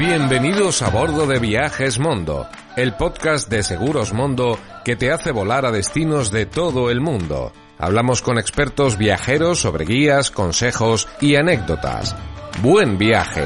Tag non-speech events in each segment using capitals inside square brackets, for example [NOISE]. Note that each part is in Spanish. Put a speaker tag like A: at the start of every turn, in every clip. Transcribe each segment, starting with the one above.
A: Bienvenidos a bordo de Viajes Mondo, el podcast de Seguros Mondo que te hace volar a destinos de todo el mundo. Hablamos con expertos viajeros sobre guías, consejos y anécdotas. Buen viaje.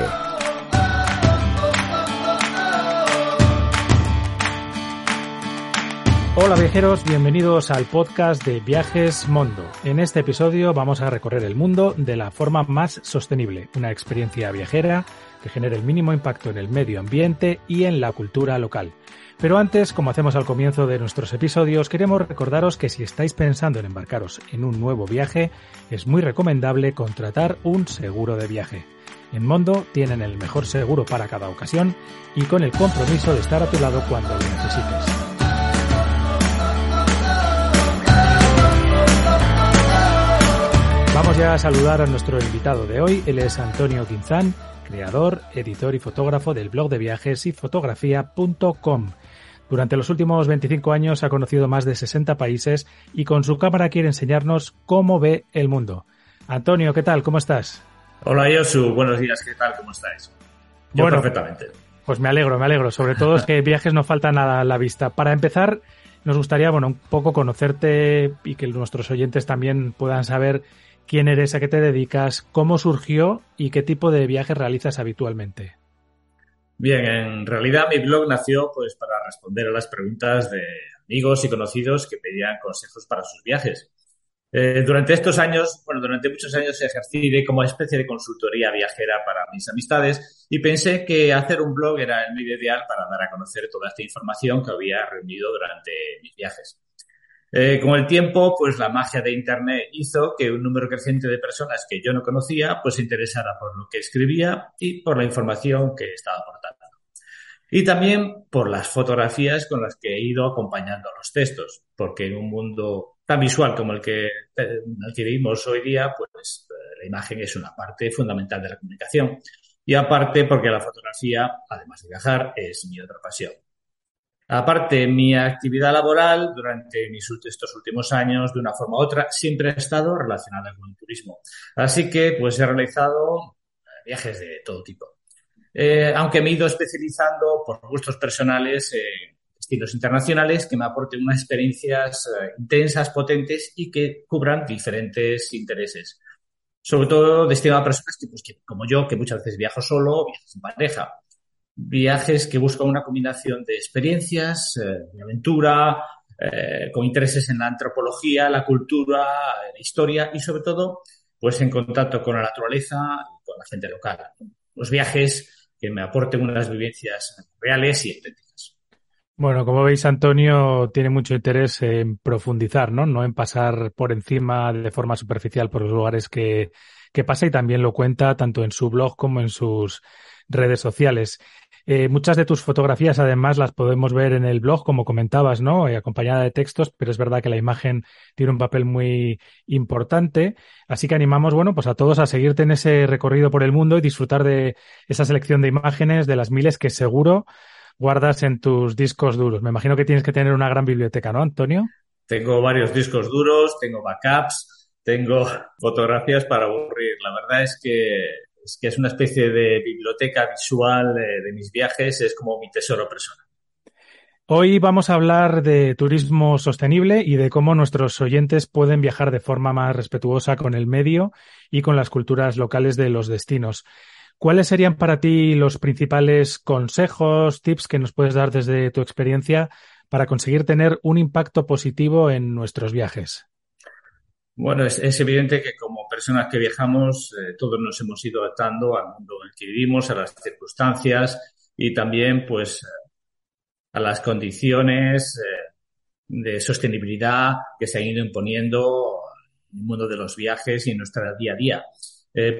B: Hola viajeros, bienvenidos al podcast de Viajes Mondo. En este episodio vamos a recorrer el mundo de la forma más sostenible, una experiencia viajera que genere el mínimo impacto en el medio ambiente y en la cultura local. Pero antes, como hacemos al comienzo de nuestros episodios, queremos recordaros que si estáis pensando en embarcaros en un nuevo viaje, es muy recomendable contratar un seguro de viaje. En Mondo tienen el mejor seguro para cada ocasión y con el compromiso de estar a tu lado cuando lo necesites. Vamos ya a saludar a nuestro invitado de hoy. Él es Antonio Quinzán, creador, editor y fotógrafo del blog de viajes y fotografía.com. Durante los últimos 25 años ha conocido más de 60 países y con su cámara quiere enseñarnos cómo ve el mundo. Antonio, ¿qué tal? ¿Cómo estás?
C: Hola, Yosu. Buenos días. ¿Qué tal? ¿Cómo estáis? Yo
B: bueno,
C: perfectamente.
B: Pues me alegro, me alegro. Sobre todo es que [LAUGHS] viajes no faltan a la vista. Para empezar, nos gustaría, bueno, un poco conocerte y que nuestros oyentes también puedan saber quién eres, a qué te dedicas, cómo surgió y qué tipo de viajes realizas habitualmente.
C: Bien, en realidad mi blog nació pues para responder a las preguntas de amigos y conocidos que pedían consejos para sus viajes. Eh, durante estos años, bueno, durante muchos años ejercí como especie de consultoría viajera para mis amistades y pensé que hacer un blog era el medio ideal para dar a conocer toda esta información que había reunido durante mis viajes. Eh, con el tiempo, pues la magia de Internet hizo que un número creciente de personas que yo no conocía, pues se interesara por lo que escribía y por la información que estaba aportando. Y también por las fotografías con las que he ido acompañando los textos, porque en un mundo tan visual como el que, el que vivimos hoy día, pues eh, la imagen es una parte fundamental de la comunicación. Y aparte porque la fotografía, además de viajar, es mi otra pasión. Aparte, mi actividad laboral durante mis, estos últimos años, de una forma u otra, siempre ha estado relacionada con el turismo. Así que, pues, he realizado viajes de todo tipo. Eh, aunque me he ido especializando por gustos personales en destinos internacionales que me aporten unas experiencias eh, intensas, potentes y que cubran diferentes intereses. Sobre todo destinado a personas que, pues, que, como yo, que muchas veces viajo solo, viajes en pareja viajes que buscan una combinación de experiencias, eh, de aventura, eh, con intereses en la antropología, la cultura, la historia y sobre todo, pues en contacto con la naturaleza y con la gente local. Los viajes que me aporten unas vivencias reales y auténticas.
B: Bueno, como veis, Antonio tiene mucho interés en profundizar, ¿no? No en pasar por encima de forma superficial por los lugares que, que pasa y también lo cuenta tanto en su blog como en sus redes sociales. Eh, muchas de tus fotografías, además, las podemos ver en el blog, como comentabas, ¿no? Eh, acompañada de textos, pero es verdad que la imagen tiene un papel muy importante. Así que animamos, bueno, pues a todos a seguirte en ese recorrido por el mundo y disfrutar de esa selección de imágenes, de las miles que seguro guardas en tus discos duros. Me imagino que tienes que tener una gran biblioteca, ¿no, Antonio?
C: Tengo varios discos duros, tengo backups, tengo [LAUGHS] fotografías para aburrir. La verdad es que es que es una especie de biblioteca visual de, mis viajes, es como mi tesoro personal.
B: Hoy vamos a hablar de turismo sostenible y de cómo nuestros oyentes pueden viajar de forma más respetuosa con el medio y con las culturas locales de los destinos. ¿Cuáles serían para ti los principales consejos, tips que nos puedes dar desde tu experiencia para conseguir tener un impacto positivo en nuestros viajes?
C: Bueno, es, evidente que como personas que viajamos, eh, todos nos hemos ido adaptando al mundo en el que vivimos, a las circunstancias y también, pues, a las condiciones de sostenibilidad que se han ido imponiendo en el mundo de los viajes y en nuestro día a día.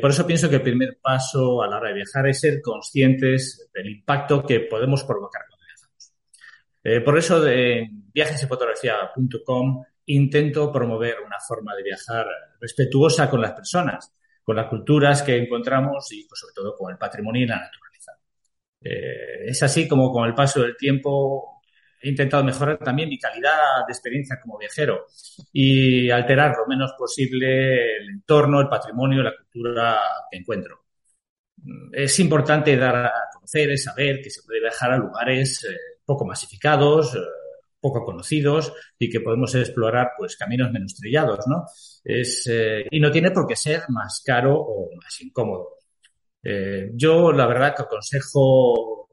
C: por eso pienso que el primer paso a la hora de viajar es ser conscientes del impacto que podemos provocar cuando viajamos. por eso de viajesyfotografía.com intento promover una forma de viajar respetuosa con las personas, con las culturas que encontramos y pues, sobre todo con el patrimonio y la naturaleza. Eh, es así como con el paso del tiempo he intentado mejorar también mi calidad de experiencia como viajero y alterar lo menos posible el entorno, el patrimonio, la cultura que encuentro. Es importante dar a conocer, saber que se puede viajar a lugares eh, poco masificados, eh, poco conocidos y que podemos explorar pues caminos menos trillados, ¿no? Es, eh, y no tiene por qué ser más caro o más incómodo. Eh, yo la verdad que aconsejo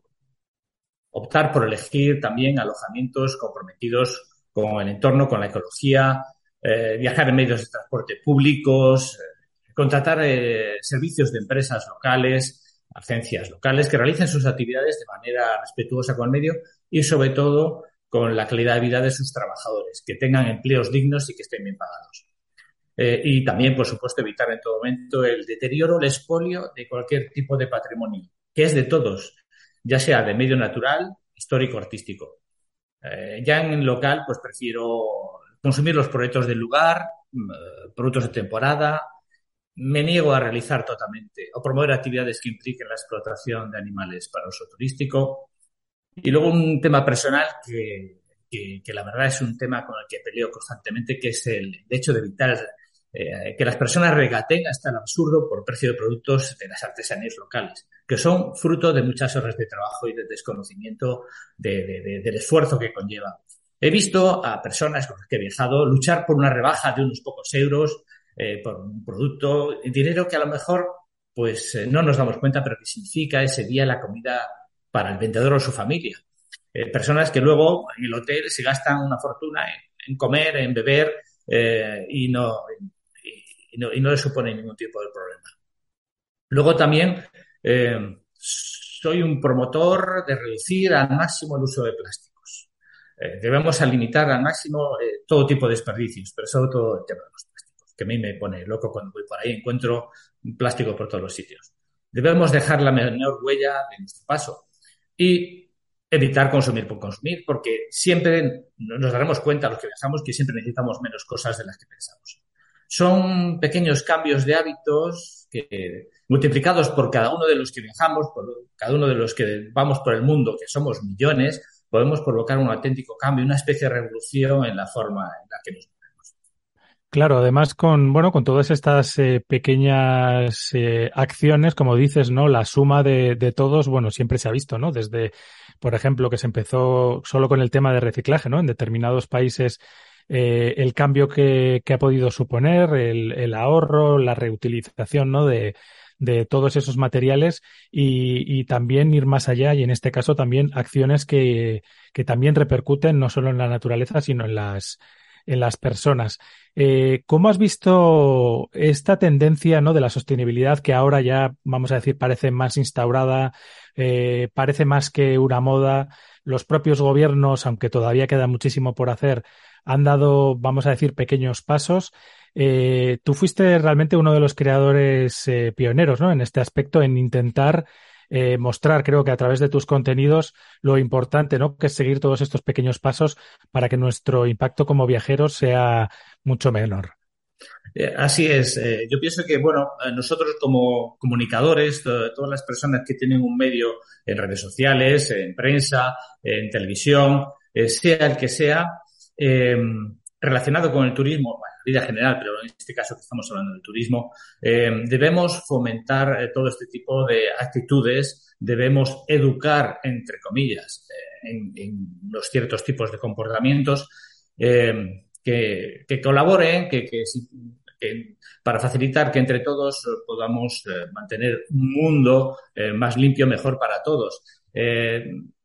C: optar por elegir también alojamientos comprometidos con el entorno, con la ecología, eh, viajar en medios de transporte públicos, contratar servicios de empresas locales, agencias locales que realicen sus actividades de manera respetuosa con el medio y sobre todo con la calidad de vida de sus trabajadores, que tengan empleos dignos y que estén bien pagados. Eh, y también, por supuesto, evitar en todo momento el deterioro, el expolio de cualquier tipo de patrimonio, que es de todos, ya sea de medio natural, histórico, artístico. Eh, ya en local, pues prefiero consumir los proyectos del lugar, mm, productos de temporada. Me niego a realizar totalmente o promover actividades que impliquen la explotación de animales para uso turístico. Y luego un tema personal que, que, la verdad es un tema con el que peleo constantemente, que es el, hecho de evitar eh, que las personas regaten hasta el absurdo por precio de productos de las artesanías locales, que son fruto de muchas horas de trabajo y de desconocimiento de, del esfuerzo que conlleva. He visto a personas con las que he viajado luchar por una rebaja de unos pocos euros eh, por un producto, dinero que a lo mejor pues eh, no nos damos cuenta, pero que significa ese día la comida para el vendedor o su familia. Eh, personas que luego en el hotel se gastan una fortuna en, comer, en beber eh, y, no, y, no, y, no, les supone ningún tipo de problema. Luego también eh, soy un promotor de reducir al máximo el uso de plásticos. debemos limitar al máximo todo tipo de desperdicios, pero sobre todo el tema de los plásticos, que a mí me pone loco cuando voy por ahí, encuentro plástico por todos los sitios. Debemos dejar la menor huella de nuestro paso y evitar consumir por consumir, porque siempre nos daremos cuenta, los que viajamos, que siempre necesitamos menos cosas de las que pensamos. Son pequeños cambios de hábitos que, multiplicados por cada uno de los que viajamos, por cada uno de los que vamos por el mundo, que somos millones, podemos provocar un auténtico cambio, una especie de revolución en la forma en la que nos
B: Claro, además con bueno con todas estas eh, pequeñas eh, acciones, como dices, no, la suma de, de, todos, bueno, siempre se ha visto, ¿no? Desde, por ejemplo, que se empezó solo con el tema de reciclaje, ¿no? En determinados países eh, el cambio que, que, ha podido suponer, el, el, ahorro, la reutilización, ¿no? De, de todos esos materiales y, y, también ir más allá y en este caso también acciones que, que también repercuten no solo en la naturaleza, sino en las en las personas. Eh, ¿Cómo has visto esta tendencia ¿no? de la sostenibilidad que ahora ya, vamos a decir, parece más instaurada, eh, parece más que una moda? Los propios gobiernos, aunque todavía queda muchísimo por hacer, han dado, vamos a decir, pequeños pasos. Eh, tú fuiste realmente uno de los creadores pioneros ¿no? en este aspecto, en intentar eh, mostrar, creo que a través de tus contenidos, lo importante, ¿no? Que es seguir todos estos pequeños pasos para que nuestro impacto como viajeros sea mucho menor.
C: Eh, así es. Eh, yo pienso que, bueno, nosotros como comunicadores, todas las personas que tienen un medio en redes sociales, en prensa, en televisión, sea el que sea, relacionado con el turismo, vida general, pero en este caso que estamos hablando del turismo, eh, debemos fomentar eh, todo este tipo de actitudes, debemos educar, entre comillas, eh, en, los ciertos tipos de comportamientos que, que, colaboren, que, para facilitar que entre todos podamos mantener un mundo más limpio, mejor para todos.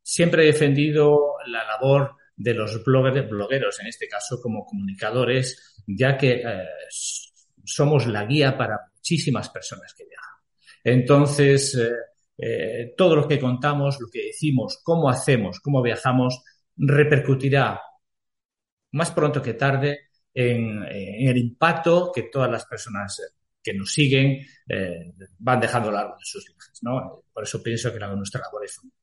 C: siempre he defendido la labor de los blogueros, en este caso como comunicadores, ya que eh, somos la guía para muchísimas personas que viajan. Entonces, eh, eh, todo lo que contamos, lo que decimos, cómo hacemos, cómo viajamos, repercutirá más pronto que tarde en, el impacto que todas las personas que nos siguen van dejando a lo largo de sus viajes. ¿no? Por eso pienso que la, nuestra labor es fundamental.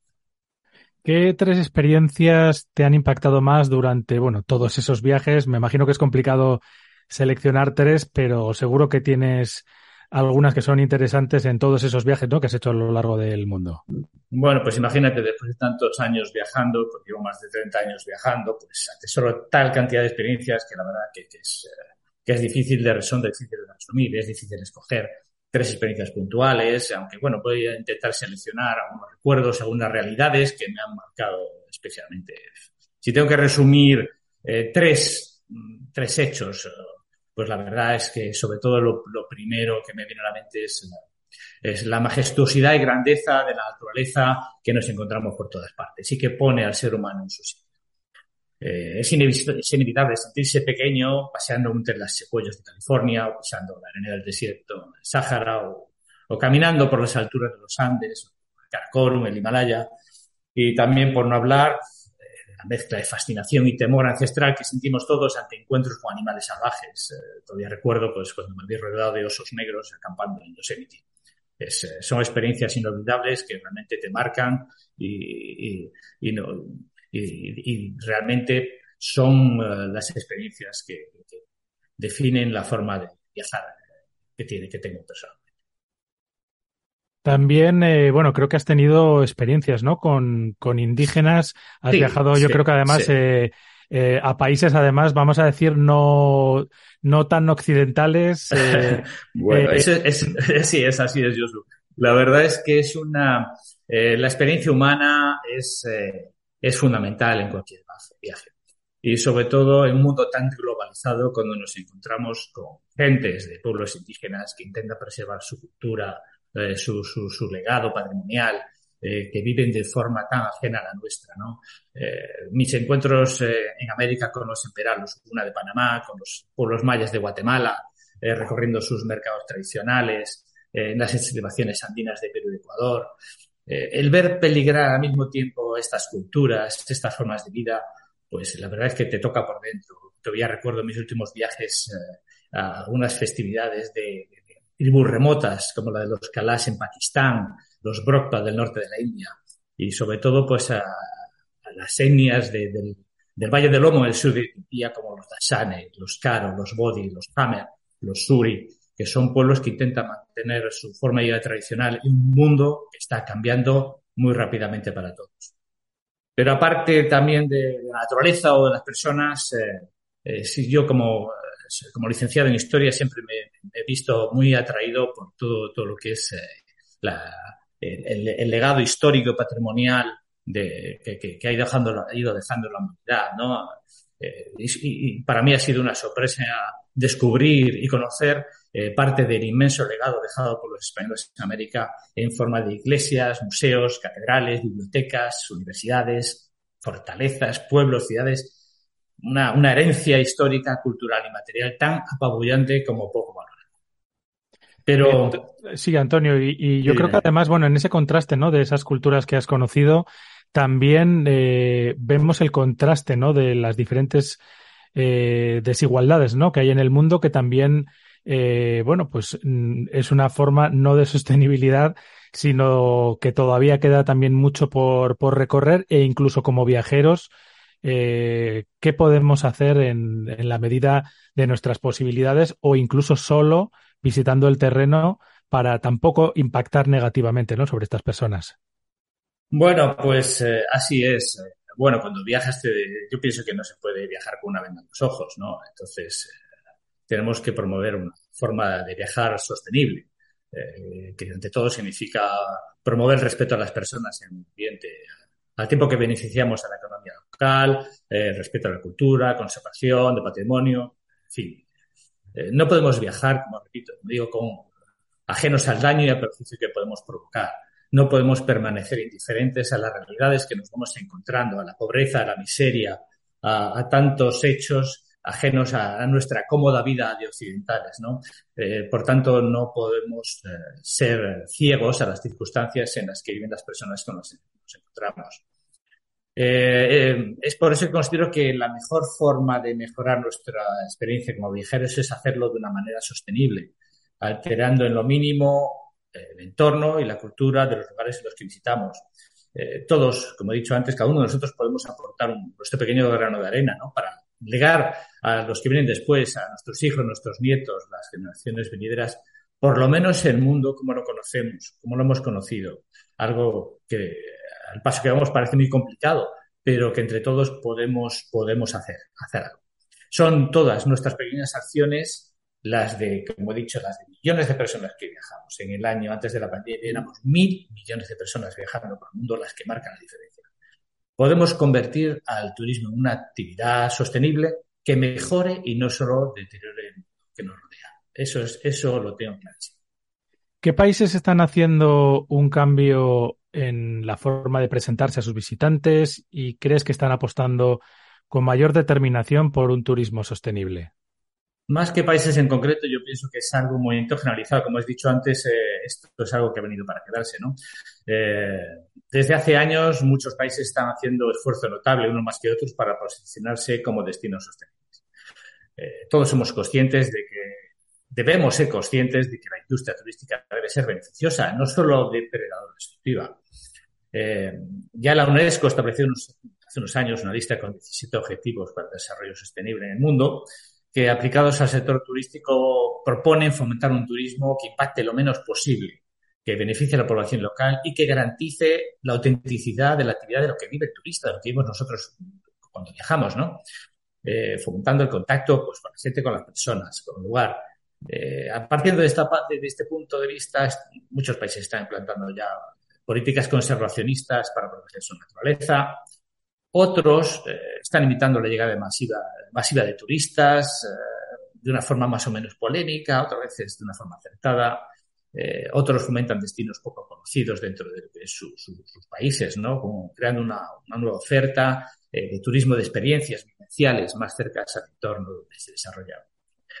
B: ¿Qué tres experiencias te han impactado más durante, bueno, todos esos viajes? Me imagino que es complicado seleccionar tres, pero seguro que tienes algunas que son interesantes en todos esos viajes ¿no? que has hecho a lo largo del mundo.
C: Bueno, pues imagínate, después de tantos años viajando, porque llevo más de 30 años viajando, pues atesoro tal cantidad de experiencias que la verdad que, es, eh, que es difícil de, son difícil de resumir, es difícil escoger tres experiencias puntuales, aunque bueno, voy a intentar seleccionar algunos recuerdos, algunas realidades que me han marcado especialmente. Si tengo que resumir eh, tres, tres hechos, pues la verdad es que sobre todo lo, primero que me viene a la mente es la, es la majestuosidad y grandeza de la naturaleza que nos encontramos por todas partes y que pone al ser humano en su sitio. Eh, es, inevitable, sentirse pequeño paseando entre las secuellas de California o pisando la arena del desierto, el Sáhara o, caminando por las alturas de los Andes, el Karakorum, el Himalaya. Y también, por no hablar, eh, la mezcla de fascinación y temor ancestral que sentimos todos ante encuentros con animales salvajes. Eh, todavía recuerdo pues, cuando me vi rodeado de osos negros acampando en Yosemite. son experiencias inolvidables que realmente te marcan y, y no, y, realmente son eh, las experiencias que, definen la forma de viajar que tiene que tengo personalmente.
B: También, eh, bueno, creo que has tenido experiencias, ¿no? Con, indígenas. Has viajado, yo creo que además eh, a países, además, vamos a decir, no, no tan occidentales. [LAUGHS]
C: bueno, es, sí, es así, es Josu. La verdad es que es una, la experiencia humana es, es fundamental en cualquier viaje. Y sobre todo en un mundo tan globalizado cuando nos encontramos con gentes de pueblos indígenas que intentan preservar su cultura, eh, su, su, legado patrimonial, eh, que viven de forma tan ajena a la nuestra. ¿no? Eh, mis encuentros en América con los emperalos, una de Panamá, con los pueblos mayas de Guatemala, recorriendo sus mercados tradicionales, en las excavaciones andinas de Perú y Ecuador, eh, el ver peligrar al mismo tiempo estas culturas, estas formas de vida, pues la verdad es que te toca por dentro. Todavía recuerdo mis últimos viajes eh, a algunas festividades de, tribus remotas, como la de los Kalash en Pakistán, los Brokpa del norte de la India, y sobre todo pues a, las etnias del, Valle del Lomo, el sur de Etiopía, como los Dasane, los Karo, los Bodi, los Hamer, los Suri, que son pueblos que intentan mantener su forma de vida tradicional en un mundo que está cambiando muy rápidamente para todos. Pero aparte también de la naturaleza o de las personas, eh, eh, si yo como, como licenciado en historia siempre me, he visto muy atraído por todo, todo lo que es eh, la, el, legado histórico y patrimonial de, que, que, ha, ido dejando, ha ido dejando la humanidad. ¿no? y, y, para mí ha sido una sorpresa descubrir y conocer eh, parte del inmenso legado dejado por los españoles en América en forma de iglesias, museos, catedrales, bibliotecas, universidades, fortalezas, pueblos, ciudades, una, una herencia histórica, cultural y material tan apabullante como poco valor.
B: Pero sí, Antonio, y, yo creo que además, bueno, en ese contraste, ¿no? De esas culturas que has conocido, también eh, vemos el contraste, ¿no? De las diferentes eh, desigualdades, ¿no? Que hay en el mundo que también eh, bueno, pues mm, es una forma no de sostenibilidad, sino que todavía queda también mucho por, por recorrer e incluso como viajeros, eh, ¿qué podemos hacer en, la medida de nuestras posibilidades o incluso solo visitando el terreno para tampoco impactar negativamente ¿no? sobre estas personas?
C: Bueno, pues eh, así es. Bueno, cuando viajas, yo pienso que no se puede viajar con una venda en los ojos, ¿no? Entonces, tenemos que promover una forma de viajar sostenible, eh, que ante todo significa promover respeto a las personas en el ambiente, al tiempo que beneficiamos a la economía local, eh, respeto a la cultura, conservación de patrimonio, en fin. Eh, no podemos viajar, como repito, digo, con ajenos al daño y al perjuicio que podemos provocar. No podemos permanecer indiferentes a las realidades que nos vamos encontrando, a la pobreza, a la miseria, a tantos hechos ajenos a, nuestra cómoda vida de occidentales, ¿no? Eh, por tanto, no podemos eh, ser ciegos a las circunstancias en las que viven las personas con las que nos encontramos. Eh, es por eso que considero que la mejor forma de mejorar nuestra experiencia como viajeros es hacerlo de una manera sostenible, alterando en lo mínimo el entorno y la cultura de los lugares en los que visitamos. todos, como he dicho antes, cada uno de nosotros podemos aportar un, nuestro pequeño grano de arena ¿no? para legar a los que vienen después, a nuestros hijos, nuestros nietos, las generaciones venideras, por lo menos el mundo como lo conocemos, como lo hemos conocido. Algo que al paso que vamos parece muy complicado, pero que entre todos podemos, podemos hacer, hacer algo. Son todas nuestras pequeñas acciones las de, como he dicho, las de millones de personas que viajamos. En el año antes de la pandemia éramos mil millones de personas viajando por el mundo las que marcan la diferencia podemos convertir al turismo en una actividad sostenible que mejore y no solo deteriore lo que nos rodea. Eso, es, eso lo tengo clarísimo.
B: ¿Qué países están haciendo un cambio en la forma de presentarse a sus visitantes y crees que están apostando con mayor determinación por un turismo sostenible?
C: Más que países en concreto, yo pienso que es algo muy generalizado. Como has dicho antes, eh, esto es algo que ha venido para quedarse, ¿no? Eh, desde hace años, muchos países están haciendo esfuerzo notable, uno más que otros, para posicionarse como destinos sostenibles. Eh, todos somos conscientes de que debemos ser conscientes de que la industria turística debe ser beneficiosa, no solo depredador destructiva. ya la UNESCO estableció hace unos años una lista con 17 objetivos para el desarrollo sostenible en el mundo que aplicados al sector turístico proponen fomentar un turismo que impacte lo menos posible, que beneficie a la población local y que garantice la autenticidad de la actividad de lo que vive el turista, de lo que vivimos nosotros cuando viajamos, ¿no? Eh, fomentando el contacto pues, con la gente, con las personas, con el lugar. Eh, partir de, esta, de este punto de vista, muchos países están implantando ya políticas conservacionistas para proteger su naturaleza, otros eh, están imitando la llegada masiva, masiva de turistas eh, de una forma más o menos polémica, otras veces de una forma acertada. Eh, otros fomentan destinos poco conocidos dentro de, sus países, ¿no? Como creando una, nueva oferta de turismo de experiencias vivenciales más cercanas al entorno donde se desarrolla.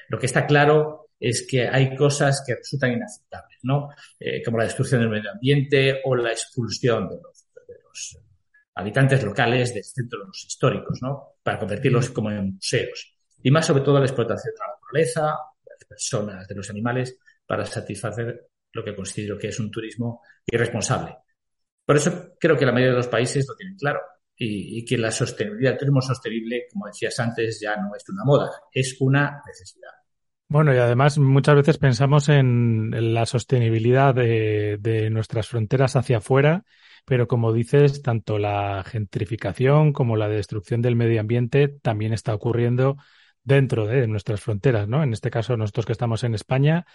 C: Lo que está claro es que hay cosas que resultan inaceptables, ¿no? como la destrucción del medio ambiente o la expulsión de los, de los habitantes locales de centros históricos, ¿no? Para convertirlos como en museos. Y más sobre todo la explotación de la naturaleza, de las personas, de los animales, para satisfacer lo que considero que es un turismo irresponsable. Por eso creo que la mayoría de los países lo tienen claro y, que la sostenibilidad, el turismo sostenible, como decías antes, ya no es una moda, es una necesidad.
B: Bueno, y además muchas veces pensamos en, la sostenibilidad de, nuestras fronteras hacia afuera pero como dices, tanto la gentrificación como la destrucción del medio ambiente también está ocurriendo dentro de nuestras fronteras, ¿no? En este caso, nosotros que estamos en España,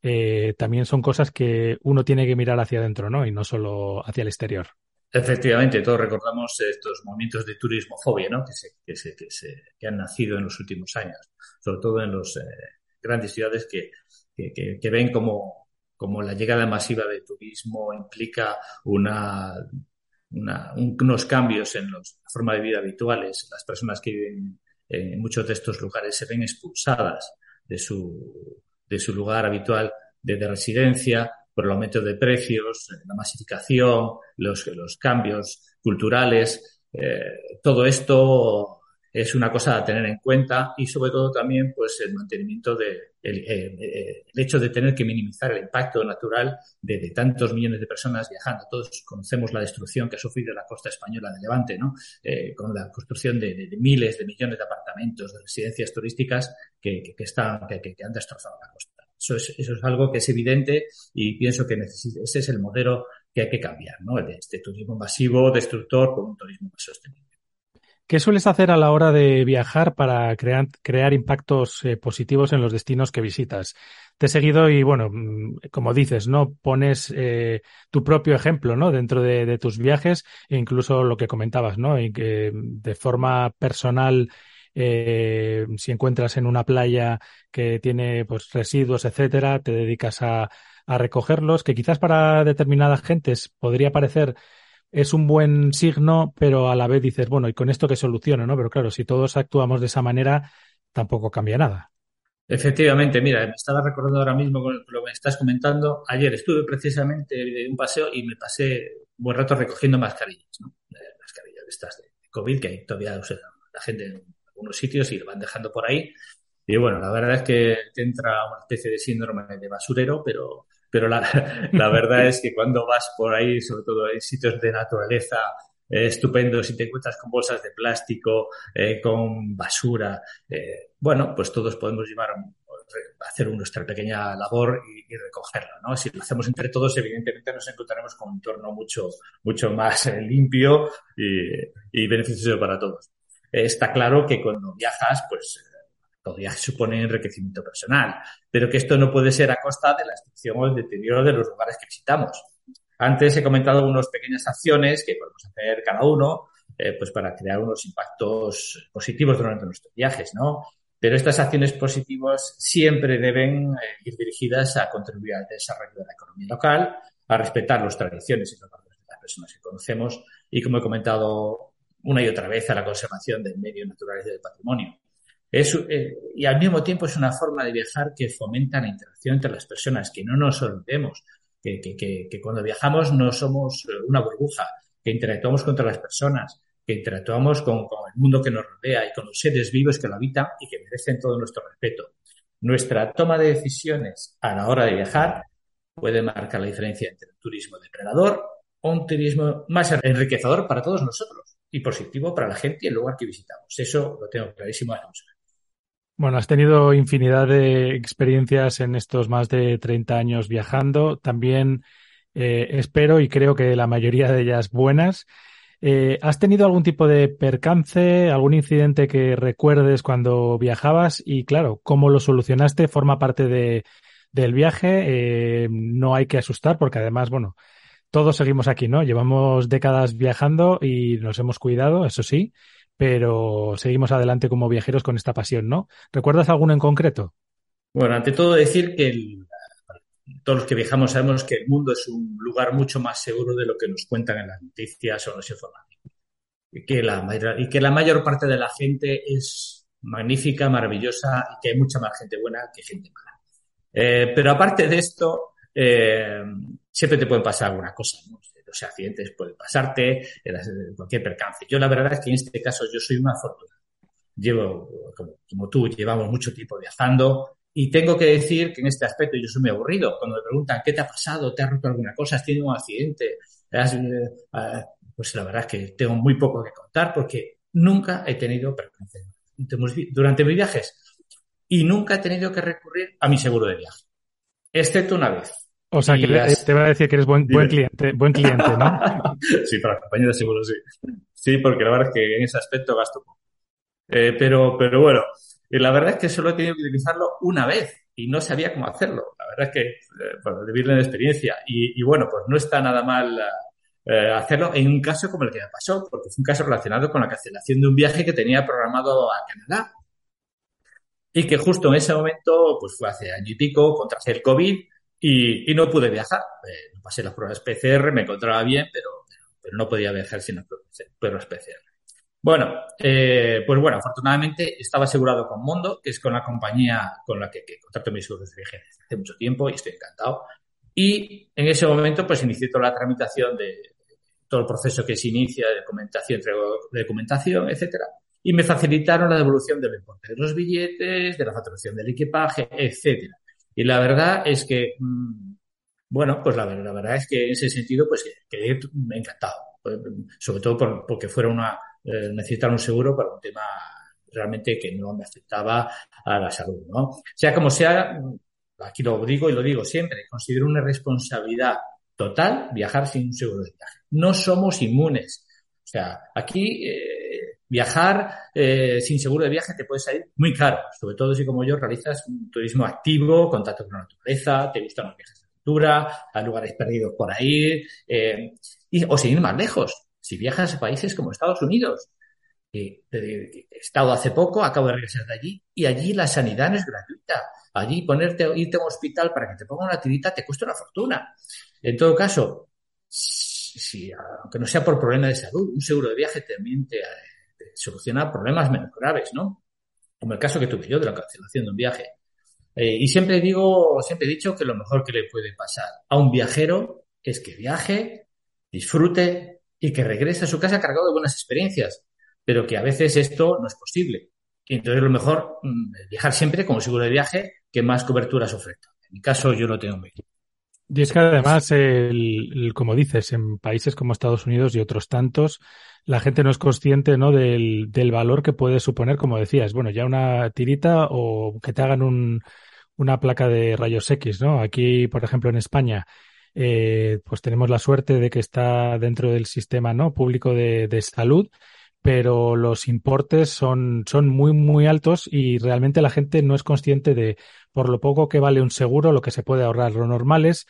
B: eh, también son cosas que uno tiene que mirar hacia adentro, ¿no? Y no solo hacia el exterior.
C: Efectivamente, todos recordamos estos movimientos de turismofobia, ¿no? Que, se, que, se, que, se, que han nacido en los últimos años, sobre todo en las eh, grandes ciudades que, que, ven como como la llegada masiva de turismo implica una, unos cambios en la forma de vida habituales. Las personas que viven en muchos de estos lugares se ven expulsadas de su, de su lugar habitual de, residencia por el aumento de precios, la masificación, los, los cambios culturales. Eh, todo esto es una cosa a tener en cuenta y sobre todo también pues el mantenimiento de el, eh, eh, hecho de tener que minimizar el impacto natural de, tantos millones de personas viajando. Todos conocemos la destrucción que ha sufrido la costa española de Levante, ¿no? Eh, con la construcción de, miles de millones de apartamentos, de residencias turísticas que, están, que, han destrozado la costa. Eso es, eso es algo que es evidente y pienso que ese es el modelo que hay que cambiar, ¿no? Este turismo masivo, destructor, por un turismo más sostenible.
B: ¿Qué sueles hacer a la hora de viajar para crear, crear impactos eh, positivos en los destinos que visitas? Te he seguido y, bueno, mm, como dices, ¿no? Pones eh, tu propio ejemplo, ¿no? Dentro de, tus viajes e incluso lo que comentabas, ¿no? Y que de forma personal, eh, si encuentras en una playa que tiene, pues, residuos, etcétera, te dedicas a, a recogerlos, que quizás para determinadas gentes podría parecer es un buen signo, pero a la vez dices, bueno, ¿y con esto qué soluciono? ¿no? Pero claro, si todos actuamos de esa manera, tampoco cambia nada.
C: Efectivamente, mira, me estaba recordando ahora mismo lo que me estás comentando. Ayer estuve precisamente de un paseo y me pasé un buen rato recogiendo mascarillas, ¿no? mascarillas de estas de COVID que todavía la gente en algunos sitios y lo van dejando por ahí. Y bueno, la verdad es que te entra una especie de síndrome de basurero, pero, pero la, [LAUGHS] la verdad es que cuando vas por ahí, sobre todo en sitios de naturaleza, eh, estupendo si te encuentras con bolsas de plástico, eh, con basura. Eh, bueno, pues todos podemos llevar hacer nuestra pequeña labor y, recogerla, ¿no? Si lo hacemos entre todos, evidentemente nos encontraremos con un entorno mucho, mucho más limpio y, y beneficioso para todos. está claro que cuando viajas, pues todo viaje [LAUGHS] supone enriquecimiento personal, pero que esto no puede ser a costa de la destrucción o el deterioro de los lugares que visitamos. Antes he comentado unas pequeñas acciones que podemos hacer cada uno, eh, pues para crear unos impactos positivos durante nuestros viajes, ¿no? Pero estas acciones positivas siempre deben eh, ir dirigidas a contribuir al desarrollo de la economía local, a respetar las tradiciones y los valores de las personas que conocemos y, como he comentado una y otra vez, a la conservación del medio natural y del patrimonio. Es, eh, y al mismo tiempo es una forma de viajar que fomenta la interacción entre las personas, que no nos olvidemos que, cuando viajamos no somos eh, una burbuja, que interactuamos con las personas, que interactuamos con, el mundo que nos rodea y con los seres vivos que lo habitan y que merecen todo nuestro respeto. Nuestra toma de decisiones a la hora de viajar puede marcar la diferencia entre un turismo depredador o un turismo más enriquecedor para todos nosotros y positivo para la gente y el lugar que visitamos. Eso lo tengo clarísimo.
B: Bueno, has tenido infinidad de experiencias en estos más de 30 años viajando. También eh, espero y creo que la mayoría de ellas buenas. Eh, ¿Has tenido algún tipo de percance, algún incidente que recuerdes cuando viajabas? Y claro, ¿cómo lo solucionaste? Forma parte de, del viaje. Eh, no hay que asustar porque además, bueno, todos seguimos aquí, ¿no? Llevamos décadas viajando y nos hemos cuidado, eso sí, pero seguimos adelante como viajeros con esta pasión, ¿no? ¿Recuerdas alguno en concreto?
C: Bueno, ante todo decir que todos los que viajamos sabemos que el mundo es un lugar mucho más seguro de lo que nos cuentan en las noticias o los informativos. Y que la, y que la mayor parte de la gente es magnífica, maravillosa y que hay mucha más gente buena que gente mala. Eh, pero aparte de esto, eh, siempre te puede pasar alguna cosa, ¿no? Los accidentes pueden pasarte, cualquier percance. Yo la verdad es que en este caso yo soy una afortunado. Llevo, como, tú, llevamos mucho tiempo viajando y tengo que decir que en este aspecto yo soy muy aburrido. Cuando me preguntan, ¿qué te ha pasado? ¿Te has roto alguna cosa? ¿Has tenido un accidente? Eh, ah, pues la verdad es que tengo muy poco que contar porque nunca he tenido percance durante mis viajes y nunca he tenido que recurrir a mi seguro de viaje, excepto una vez.
B: O sea, que te va a decir que eres buen, buen cliente, buen cliente, ¿no? [LAUGHS]
C: sí, para la compañía de seguro, sí. Sí, porque la verdad es que en ese aspecto gasto poco. Eh, pero, pero bueno, la verdad es que solo he tenido que utilizarlo una vez y no sabía cómo hacerlo. La verdad es que, eh, bueno, vivirle la experiencia. Y, y, bueno, pues no está nada mal eh, hacerlo en un caso como el que me pasó, porque fue un caso relacionado con la cancelación de un viaje que tenía programado a Canadá. Y que justo en ese momento, pues fue hace año y pico, contra el COVID, y, y no pude viajar. Eh, pasé las pruebas PCR, me encontraba bien, pero, pero no podía viajar sin las pruebas PCR. Bueno, eh, pues bueno, afortunadamente estaba asegurado con Mondo, que es con la compañía con la que, que contrato mis seguros de viaje desde hace mucho tiempo y estoy encantado. Y en ese momento, pues inicié toda la tramitación de todo el proceso que se inicia de documentación, de documentación, etcétera. Y me facilitaron la devolución del importe de los billetes, de la facturación del equipaje, etcétera. Y la verdad es que, mm, bueno, pues la, verdad es que en ese sentido, pues quedé encantado. Pues, sobre todo porque fuera una, eh, necesitar un seguro para un tema realmente que no me afectaba a la salud, ¿no? Sea como sea, aquí lo digo y lo digo siempre, considero una responsabilidad total viajar sin un seguro de viaje. No somos inmunes. O sea, aquí eh, viajar eh, sin seguro de viaje te puede salir muy caro, sobre todo si como yo realizas un turismo activo, contacto con la naturaleza, te gustan los viajes de aventura, a lugares perdidos por ahí, eh, y, o sin ir más lejos, si viajas a países como Estados Unidos. he estado hace poco, acabo de regresar de allí, y allí la sanidad no es gratuita. Allí ponerte, irte a un hospital para que te pongan una tirita te cuesta una fortuna. En todo caso, si, aunque no sea por problema de salud, un seguro de viaje también te, solucionar problemas menos graves, ¿no? como el caso que tuve yo de la cancelación de un viaje. Eh, y siempre digo, siempre he dicho que lo mejor que le puede pasar a un viajero es que viaje, disfrute y que regrese a su casa cargado de buenas experiencias, pero que a veces esto no es posible. Y entonces lo mejor mm, viajar siempre como seguro de viaje que más coberturas ofrezca. En mi caso yo lo tengo muy.
B: Y es que además, el, como dices, en países como Estados Unidos y otros tantos, la gente no es consciente ¿no? Del, del valor que puede suponer, como decías, bueno, ya una tirita o que te hagan un, una placa de rayos X, ¿no? Aquí, por ejemplo, en España, eh, pues tenemos la suerte de que está dentro del sistema ¿no? público de, de salud, pero los importes son, son muy, muy altos y realmente la gente no es consciente de por lo poco que vale un seguro, lo que se puede ahorrar. Lo normal es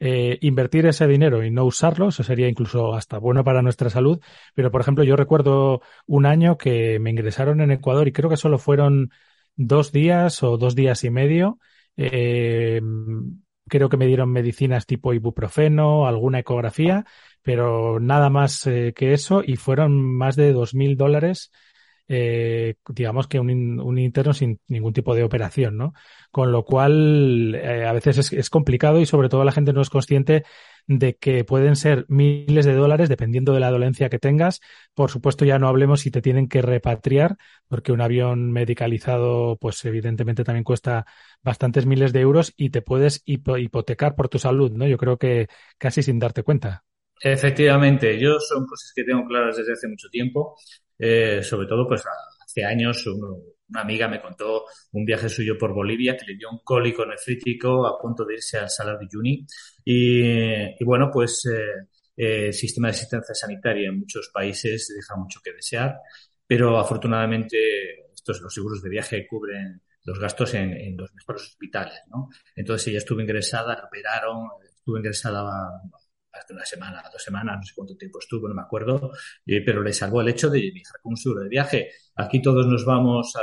B: eh, invertir ese dinero y no usarlo, eso sería incluso hasta bueno para nuestra salud. Pero, por ejemplo, yo recuerdo un año que me ingresaron en Ecuador y creo que solo fueron dos días o dos días y medio. Eh, creo que me dieron medicinas tipo ibuprofeno, alguna ecografía, pero nada más eh, que eso y fueron más de dos mil dólares eh, digamos que un, un, interno sin ningún tipo de operación, ¿no? Con lo cual, eh, a veces es, es, complicado y sobre todo la gente no es consciente de que pueden ser miles de dólares dependiendo de la dolencia que tengas. Por supuesto, ya no hablemos si te tienen que repatriar, porque un avión medicalizado, pues evidentemente también cuesta bastantes miles de euros y te puedes hipotecar por tu salud, ¿no? Yo creo que casi sin darte cuenta.
C: Efectivamente, yo son cosas que tengo claras desde hace mucho tiempo. Eh, sobre todo, pues hace años una amiga me contó un viaje suyo por Bolivia que le dio un cólico nefrítico a punto de irse al Salar de Uyuni. Y, bueno, pues eh, eh, el sistema de asistencia sanitaria en muchos países deja mucho que desear, pero afortunadamente estos los seguros de viaje cubren los gastos en, en los mejores hospitales, ¿no? Entonces ella estuvo ingresada, la operaron, estuvo ingresada hace una semana, dos semanas, no sé cuánto tiempo estuvo, no me acuerdo, eh, pero le salvó el hecho de viajar con un seguro de viaje. Aquí todos nos vamos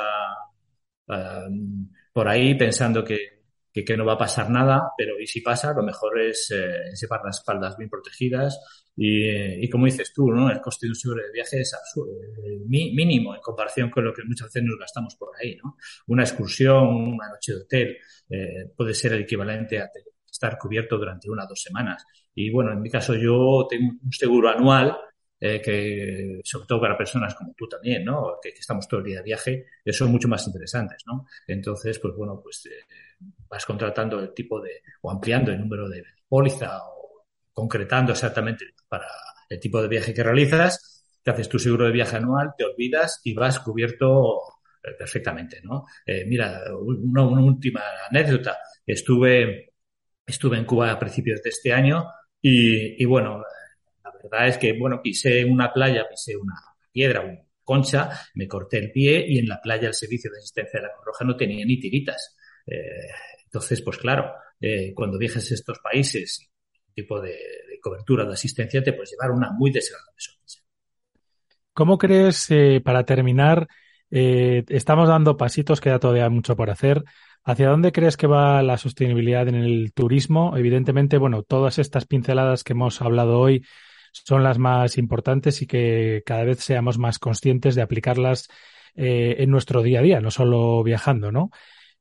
C: por ahí pensando que, que, no va a pasar nada, pero y si pasa, lo mejor es eh, llevar las espaldas bien protegidas y, y, como dices tú, ¿no? el coste de un seguro de viaje es eh, mínimo en comparación con lo que muchas veces nos gastamos por ahí. ¿no? Una excursión, una noche de hotel eh, puede ser el equivalente a estar cubierto durante una o dos semanas. Y bueno, en mi caso yo tengo un seguro anual eh, que, sobre todo para personas como tú también, ¿no? Que, que, estamos todo el día de viaje, que son mucho más interesantes, ¿no? Entonces, pues bueno, pues eh, vas contratando el tipo de, o ampliando el número de póliza o concretando exactamente para el tipo de viaje que realizas, te haces tu seguro de viaje anual, te olvidas y vas cubierto eh, perfectamente, ¿no? Eh, mira, una, una última anécdota. Estuve Estuve en Cuba a principios de este año y, bueno, la verdad es que, bueno, pisé una playa, pisé una piedra, una concha, me corté el pie y en la playa el servicio de asistencia de la Cruz Roja no tenía ni tiritas. Eh, entonces, pues claro, eh, cuando viajes a estos países, tipo de, cobertura de asistencia, te puedes llevar una muy desagradable sorpresa.
B: ¿Cómo crees, eh, para terminar, estamos dando pasitos, queda todavía mucho por hacer. ¿Hacia dónde crees que va la sostenibilidad en el turismo? Evidentemente, bueno, todas estas pinceladas que hemos hablado hoy son las más importantes y que cada vez seamos más conscientes de aplicarlas eh, en nuestro día a día, no solo viajando, ¿no?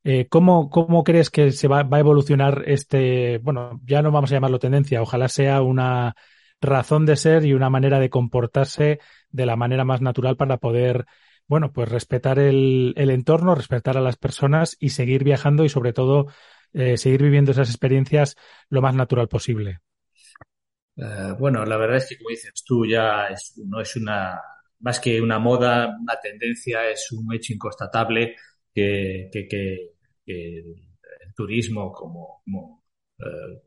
B: Eh, ¿cómo, ¿Cómo crees que se va, va a evolucionar este, bueno, ya no vamos a llamarlo tendencia, ojalá sea una razón de ser y una manera de comportarse de la manera más natural para poder bueno, pues respetar el, el, entorno, respetar a las personas y seguir viajando y sobre todo eh, seguir viviendo esas experiencias lo más natural posible.
C: Uh, bueno, la verdad es que como dices tú ya es, no es una más que una moda, una tendencia, es un hecho inconstatable que, que, el turismo como, como uh,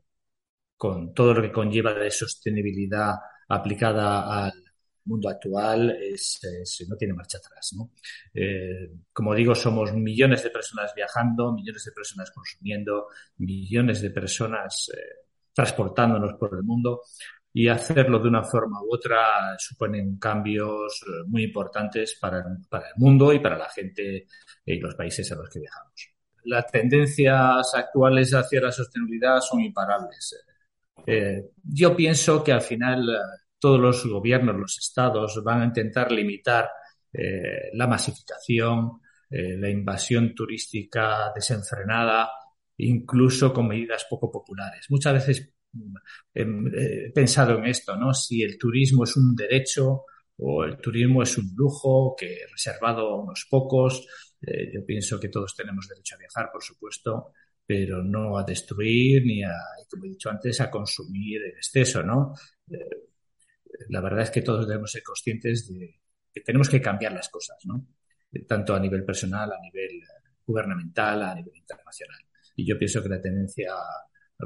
C: con todo lo que conlleva de sostenibilidad aplicada al mundo actual es, es, no tiene marcha atrás. ¿no? Eh, como digo, somos millones de personas viajando, millones de personas consumiendo, millones de personas eh, transportándonos por el mundo y hacerlo de una forma u otra suponen cambios eh, muy importantes para, para el mundo y para la gente y los países a los que viajamos. Las tendencias actuales hacia la sostenibilidad son imparables. Eh, yo pienso que al final todos los gobiernos, los estados van a intentar limitar eh, la masificación, eh, la invasión turística desenfrenada, incluso con medidas poco populares. Muchas veces mm, he pensado en esto, ¿no? Si el turismo es un derecho o el turismo es un lujo que reservado a unos pocos. Eh, yo pienso que todos tenemos derecho a viajar, por supuesto, pero no a destruir ni a, como he dicho antes, a consumir en exceso, ¿no? Eh, la verdad es que todos debemos ser conscientes de que tenemos que cambiar las cosas, ¿no? Tanto a nivel personal, a nivel gubernamental, a nivel internacional. Y yo pienso que la tendencia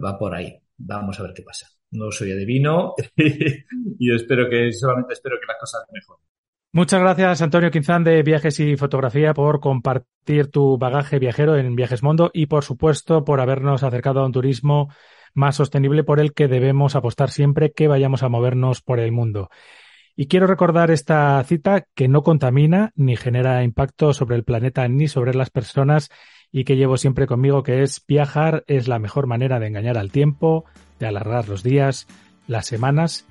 C: va por ahí. Vamos a ver qué pasa. No soy adivino [LAUGHS] y espero que, solamente espero que las cosas mejoren.
B: Muchas gracias, Antonio Quinzán de Viajes y Fotografía, por compartir tu bagaje viajero en Viajes Mundo y, por supuesto, por habernos acercado a un turismo más sostenible por el que debemos apostar siempre que vayamos a movernos por el mundo. Y quiero recordar esta cita que no contamina ni genera impacto sobre el planeta ni sobre las personas y que llevo siempre conmigo, que es viajar es la mejor manera de engañar al tiempo, de alargar los días, las semanas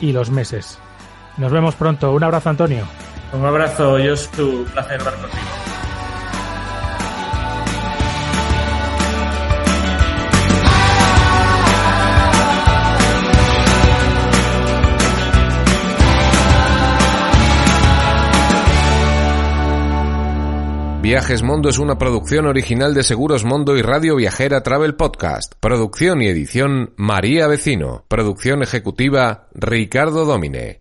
B: y los meses. Nos vemos pronto. Un abrazo, Antonio.
C: Un abrazo, yo es tu placer hablar contigo.
A: Viajes Mondo es una producción original de Seguros Mondo y Radio Viajera Travel Podcast. Producción y edición María Vecino. Producción ejecutiva Ricardo Domine.